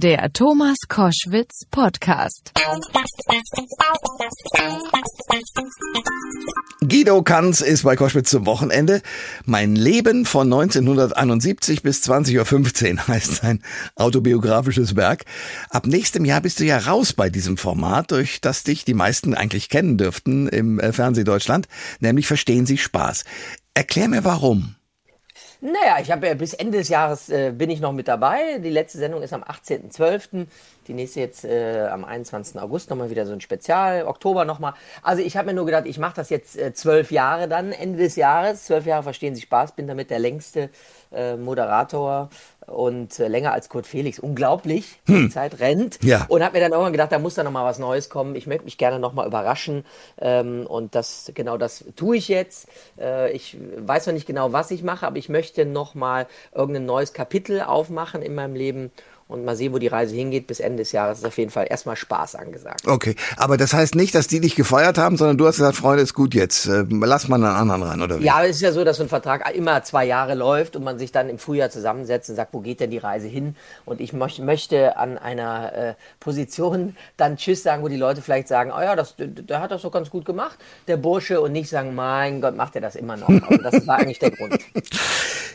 Der Thomas Koschwitz Podcast. Guido Kanz ist bei Koschwitz zum Wochenende. Mein Leben von 1971 bis 20.15 Uhr heißt sein autobiografisches Werk. Ab nächstem Jahr bist du ja raus bei diesem Format, durch das dich die meisten eigentlich kennen dürften im äh, Fernsehdeutschland, nämlich Verstehen Sie Spaß. Erklär mir warum. Naja, ich habe ja bis Ende des Jahres äh, bin ich noch mit dabei. Die letzte Sendung ist am 18.12. Die nächste jetzt äh, am 21. August nochmal wieder so ein Spezial, Oktober nochmal. Also ich habe mir nur gedacht, ich mache das jetzt äh, zwölf Jahre dann, Ende des Jahres. Zwölf Jahre verstehen Sie Spaß, bin damit der längste äh, Moderator und äh, länger als Kurt Felix. Unglaublich, hm. die Zeit rennt. Ja. Und habe mir dann irgendwann gedacht, da muss da noch mal was Neues kommen. Ich möchte mich gerne noch mal überraschen ähm, und das genau das tue ich jetzt. Äh, ich weiß noch nicht genau, was ich mache, aber ich möchte noch mal irgendein neues Kapitel aufmachen in meinem Leben und mal sehen, wo die Reise hingeht. Bis Ende des Jahres ist auf jeden Fall erstmal Spaß angesagt. Okay, aber das heißt nicht, dass die dich gefeuert haben, sondern du hast gesagt, Freunde, ist gut jetzt, äh, lass mal einen anderen ran, oder wie? Ja, es ist ja so, dass so ein Vertrag immer zwei Jahre läuft und man sich dann im Frühjahr zusammensetzt und sagt, wo geht denn die Reise hin? Und ich möch, möchte an einer äh, Position dann Tschüss sagen, wo die Leute vielleicht sagen, oh ja, das, der hat das so ganz gut gemacht, der Bursche, und nicht sagen, mein Gott, macht er das immer noch. Also das war eigentlich der Grund.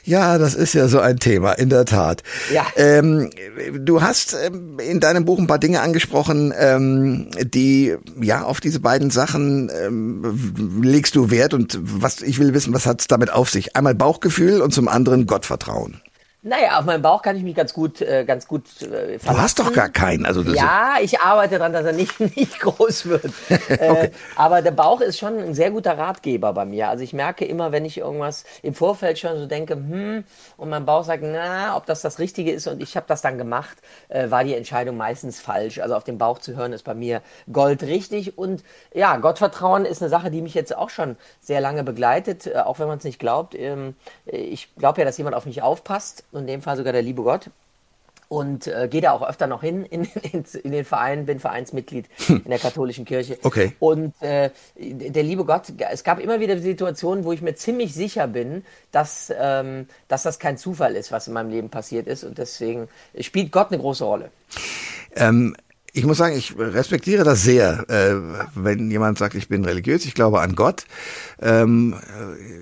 Ja, das ist ja so ein Thema, in der Tat. Ja. Ähm, du hast ähm, in deinem Buch ein paar Dinge angesprochen, ähm, die ja auf diese beiden Sachen ähm, legst du Wert und was ich will wissen, was hat's damit auf sich? Einmal Bauchgefühl und zum anderen Gottvertrauen. Naja, auf meinen Bauch kann ich mich ganz gut, äh, ganz gut äh, Du hast doch gar keinen. Also das ja, ich arbeite daran, dass er nicht, nicht groß wird. äh, Okay. aber der Bauch ist schon ein sehr guter Ratgeber bei mir. Also ich merke immer, wenn ich irgendwas im Vorfeld schon so denke, hm, und mein Bauch sagt, na, ob das das Richtige ist und ich habe das dann gemacht, äh, war die Entscheidung meistens falsch. Also auf den Bauch zu hören ist bei mir goldrichtig. Und ja, Gottvertrauen ist eine Sache, die mich jetzt auch schon sehr lange begleitet, äh, auch wenn man es nicht glaubt. Ähm, ich glaube ja, dass jemand auf mich aufpasst in dem Fall sogar der liebe Gott. Und äh, gehe da auch öfter noch hin in, in, in den Verein, bin Vereinsmitglied in der katholischen Kirche. Okay. Und äh, der liebe Gott, es gab immer wieder Situationen, wo ich mir ziemlich sicher bin, dass, ähm, dass das kein Zufall ist, was in meinem Leben passiert ist. Und deswegen spielt Gott eine große Rolle. Ähm, ich muss sagen, ich respektiere das sehr, äh, wenn jemand sagt, ich bin religiös, ich glaube an Gott. Ähm,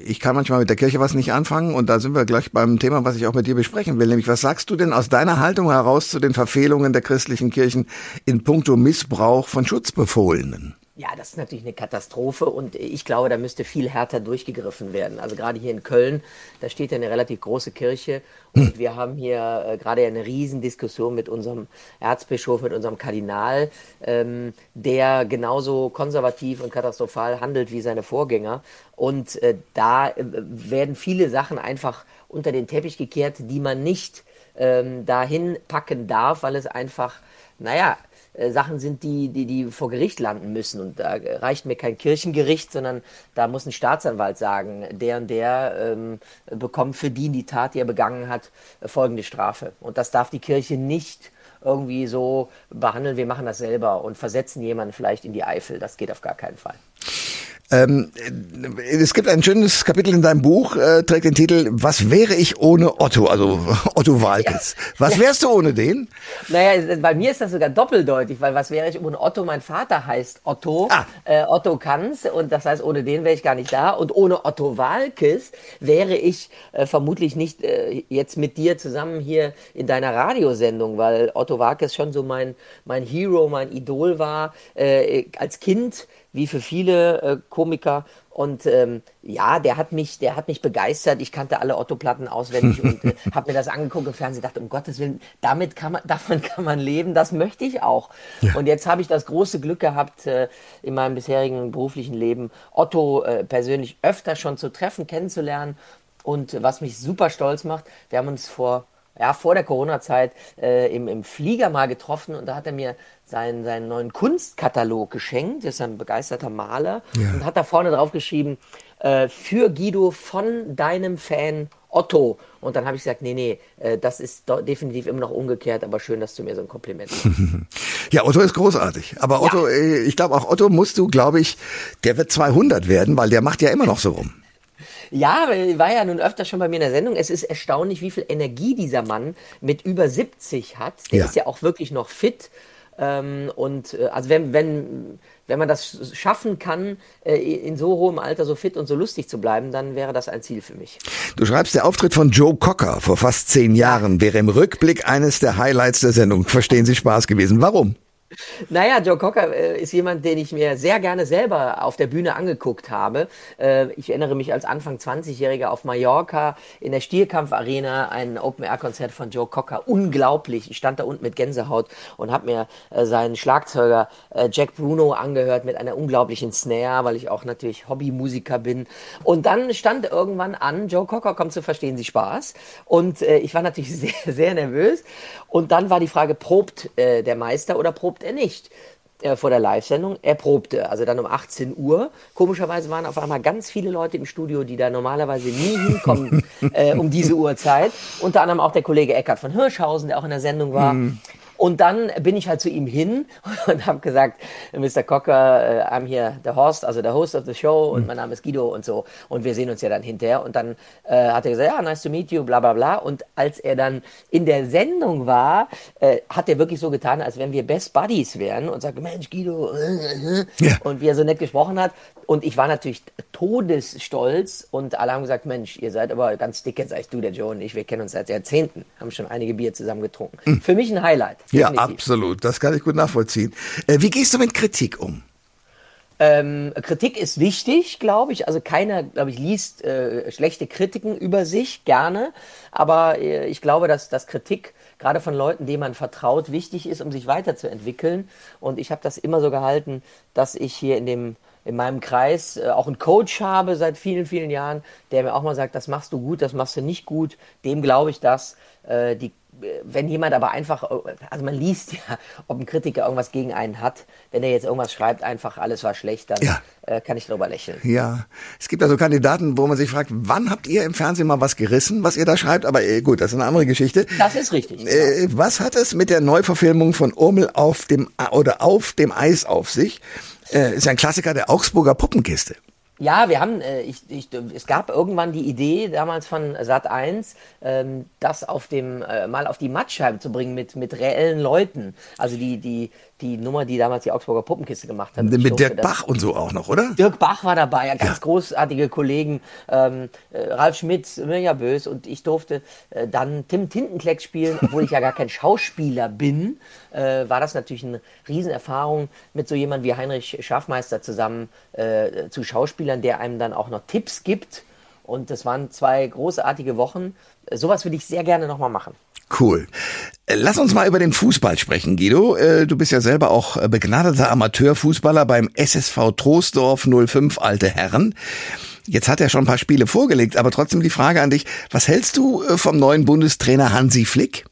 ich kann manchmal mit der Kirche was nicht anfangen und da sind wir gleich beim Thema, was ich auch mit dir besprechen will. Nämlich, was sagst du denn aus deiner Haltung heraus zu den Verfehlungen der christlichen Kirchen in puncto Missbrauch von Schutzbefohlenen? Ja, das ist natürlich eine Katastrophe und ich glaube, da müsste viel härter durchgegriffen werden. Also gerade hier in Köln, da steht ja eine relativ große Kirche und wir haben hier äh, gerade eine Riesendiskussion mit unserem Erzbischof, mit unserem Kardinal, ähm, der genauso konservativ und katastrophal handelt wie seine Vorgänger. Und äh, da äh, werden viele Sachen einfach unter den Teppich gekehrt, die man nicht ähm, dahin packen darf, weil es einfach, naja, äh, Sachen sind, die, die, die vor Gericht landen müssen. Und da reicht mir kein Kirchengericht, sondern da muss ein Staatsanwalt sagen, der und der ähm, bekommt für die, die Tat, die er begangen hat, folgende Strafe. Und das darf die Kirche nicht irgendwie so behandeln, wir machen das selber und versetzen jemanden vielleicht in die Eifel. Das geht auf gar keinen Fall. Ähm, es gibt ein schönes Kapitel in deinem Buch, äh, trägt den Titel Was wäre ich ohne Otto, also Otto Walkes. Ja. Was wärst du ohne den? Naja, bei mir ist das sogar doppeldeutig, weil was wäre ich ohne Otto? Mein Vater heißt Otto, Ah. äh, Otto Kanz und das heißt, ohne den wäre ich gar nicht da und ohne Otto Walkes wäre ich äh, vermutlich nicht äh, jetzt mit dir zusammen hier in deiner Radiosendung, weil Otto Walkes schon so mein, mein Hero, mein Idol war, äh, als Kind wie für viele äh, Komiker. Und ähm, ja, der hat mich, der hat mich begeistert. Ich kannte alle Otto-Platten auswendig und äh, habe mir das angeguckt im Fernsehen. Dachte, um Gottes Willen, damit kann man, davon kann man leben. Das möchte ich auch. Ja. Und jetzt habe ich das große Glück gehabt, äh, in meinem bisherigen beruflichen Leben Otto äh, persönlich öfter schon zu treffen, kennenzulernen. Und was mich super stolz macht, wir haben uns vor ja, vor der Corona-Zeit äh, im, im Flieger mal getroffen und da hat er mir seinen, seinen neuen Kunstkatalog geschenkt. Das ist ein begeisterter Maler Ja. und hat da vorne drauf geschrieben, äh, für Guido von deinem Fan Otto. Und dann habe ich gesagt, nee, nee, äh, das ist definitiv immer noch umgekehrt, aber schön, dass du mir so ein Kompliment machst. Ja, Otto ist großartig. Aber Otto, äh, ich glaube auch Otto musst du, glaube ich, der wird 200 werden, weil der macht ja immer noch so rum. Ja, war ja nun öfter schon bei mir in der Sendung. Es ist erstaunlich, wie viel Energie dieser Mann mit über 70 hat. Der Ja. ist ja auch wirklich noch fit. Ähm, und äh, also wenn, wenn, wenn man das schaffen kann, äh, in so hohem Alter so fit und so lustig zu bleiben, dann wäre das ein Ziel für mich. Du schreibst, der Auftritt von Joe Cocker vor fast zehn Jahren wäre im Rückblick eines der Highlights der Sendung. Verstehen Sie Spaß gewesen. Warum? Naja, Joe Cocker äh, ist jemand, den ich mir sehr gerne selber auf der Bühne angeguckt habe. Äh, ich erinnere mich als Anfang 20-Jähriger auf Mallorca in der Stierkampf-Arena ein Open-Air-Konzert von Joe Cocker. Unglaublich. Ich stand da unten mit Gänsehaut und habe mir äh, seinen Schlagzeuger Jack Bruno angehört mit einer unglaublichen Snare, weil ich auch natürlich Hobbymusiker bin. Und dann stand irgendwann an, Joe Cocker kommt zu Verstehen Sie Spaß. Und ich war natürlich sehr, sehr nervös. Und dann war die Frage, probt der Meister oder probt er nicht? äh, vor der Live-Sendung. Er probte, also dann um 18 Uhr. Komischerweise waren auf einmal ganz viele Leute im Studio, die da normalerweise nie hinkommen äh, um diese Uhrzeit. Unter anderem auch der Kollege Eckart von Hirschhausen, der auch in der Sendung war. Und dann bin ich halt zu ihm hin und habe gesagt, Mr. Cocker, äh, I'm here the host, also der Host of the show und mein Name ist Guido und so. Und wir sehen uns ja dann hinterher. Und dann äh, hat er gesagt, ja, nice to meet you, bla bla bla. Und als er dann in der Sendung war, äh, hat er wirklich so getan, als wenn wir Best Buddies wären und sagte, Mensch, Guido, äh, äh. Ja. und wie er so nett gesprochen hat. Und ich war natürlich todesstolz und alle haben gesagt, Mensch, ihr seid aber ganz dick, jetzt sagst du, der Joe und ich, wir kennen uns seit Jahrzehnten, haben schon einige Bier zusammen getrunken. Für mich ein Highlight. Ja, definitiv. absolut. Das kann ich gut nachvollziehen. Äh, wie gehst du mit Kritik um? Ähm, Kritik ist wichtig, glaube ich. Also keiner, glaube ich, liest äh, schlechte Kritiken über sich gerne. Aber äh, ich glaube, dass, dass Kritik gerade von Leuten, denen man vertraut, wichtig ist, um sich weiterzuentwickeln. Und ich habe das immer so gehalten, dass ich hier in dem in meinem Kreis äh, auch einen Coach habe seit vielen, vielen Jahren, der mir auch mal sagt, das machst du gut, das machst du nicht gut. Dem glaube ich das. Äh, die, wenn jemand aber einfach, also man liest ja, ob ein Kritiker irgendwas gegen einen hat. Wenn er jetzt irgendwas schreibt, einfach alles war schlecht, dann Ja. äh, kann ich darüber lächeln. Ja, es gibt also Kandidaten, wo man sich fragt, wann habt ihr im Fernsehen mal was gerissen, was ihr da schreibt? Aber äh, gut, das ist eine andere Geschichte. Das ist richtig. Äh, was hat es mit der Neuverfilmung von Urmel auf dem oder auf dem Eis auf sich? Äh, ist ja ein Klassiker der Augsburger Puppenkiste. Ja, wir haben, äh, ich, ich, es gab irgendwann die Idee damals von Sat 1, ähm, das auf dem äh, mal auf die Mattscheibe zu bringen mit mit reellen Leuten. Also die die die Nummer, die damals die Augsburger Puppenkiste gemacht hat. Mit Dirk das- Bach und so auch noch, oder? Dirk Bach war dabei, ja, ganz Ja. großartige Kollegen, ähm, äh, Ralf Schmitz, Mirja Bös und ich durfte äh, dann Tim Tintenklecks spielen, obwohl ich ja gar kein Schauspieler bin, äh, war das natürlich eine Riesenerfahrung, mit so jemand wie Heinrich Schafmeister zusammen äh, zu Schauspielern, der einem dann auch noch Tipps gibt und das waren zwei großartige Wochen. Sowas würde ich sehr gerne nochmal machen. Cool. Lass uns mal über den Fußball sprechen, Guido. Äh, Du bist ja selber auch äh, begnadeter Amateurfußballer beim SSV Troisdorf 05 Alte Herren. Jetzt hat er schon ein paar Spiele vorgelegt, aber trotzdem die Frage an dich, was hältst du äh, vom neuen Bundestrainer Hansi Flick?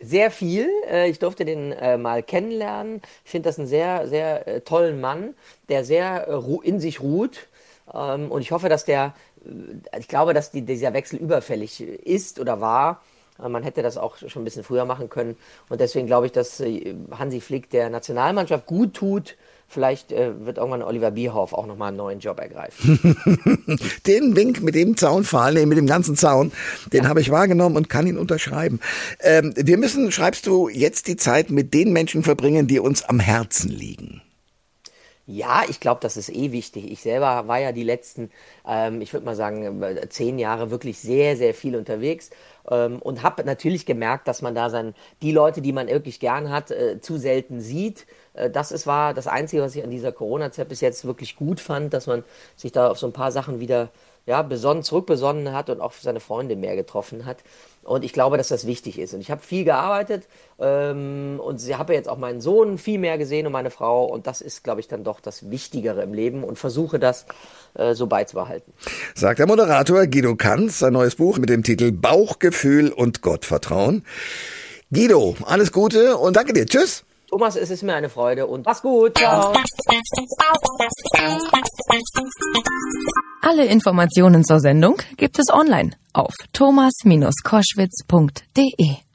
Sehr viel. Ich durfte den mal kennenlernen. Ich finde das einen sehr, sehr tollen Mann, der sehr in sich ruht. Ähm, Und ich hoffe, dass der, ich glaube, dass die, dieser Wechsel überfällig ist oder war. Äh, Man hätte das auch schon ein bisschen früher machen können. Und deswegen glaube ich, dass äh, Hansi Flick der Nationalmannschaft gut tut. Vielleicht äh, wird irgendwann Oliver Bierhoff auch nochmal einen neuen Job ergreifen. Den Wink mit dem Zaunpfahl, nee, mit dem ganzen Zaun, den habe ich wahrgenommen und kann ihn unterschreiben. Ähm, wir müssen, schreibst du, jetzt die Zeit mit den Menschen verbringen, die uns am Herzen liegen. Ja, ich glaube, das ist eh wichtig. Ich selber war ja die letzten, ähm, ich würde mal sagen, äh, zehn Jahre wirklich sehr, sehr viel unterwegs ähm, und habe natürlich gemerkt, dass man da sein, die Leute, die man wirklich gern hat, äh, zu selten sieht. Äh, das ist, war das Einzige, was ich an dieser Corona-Zeit bis jetzt wirklich gut fand, dass man sich da auf so ein paar Sachen wieder ja, besonnen, zurückbesonnen hat und auch seine Freunde mehr getroffen hat. Und ich glaube, dass das wichtig ist. Und ich habe viel gearbeitet ähm, und habe jetzt auch meinen Sohn viel mehr gesehen und meine Frau. Und das ist, glaube ich, dann doch das Wichtigere im Leben und versuche das äh, so beizubehalten. Sagt der Moderator Guido Kanz, sein neues Buch mit dem Titel Bauchgefühl und Gottvertrauen. Guido, alles Gute und danke dir. Tschüss. Thomas, es ist mir eine Freude und mach's gut. Ciao. Alle Informationen zur Sendung gibt es online auf thomas-koschwitz.de.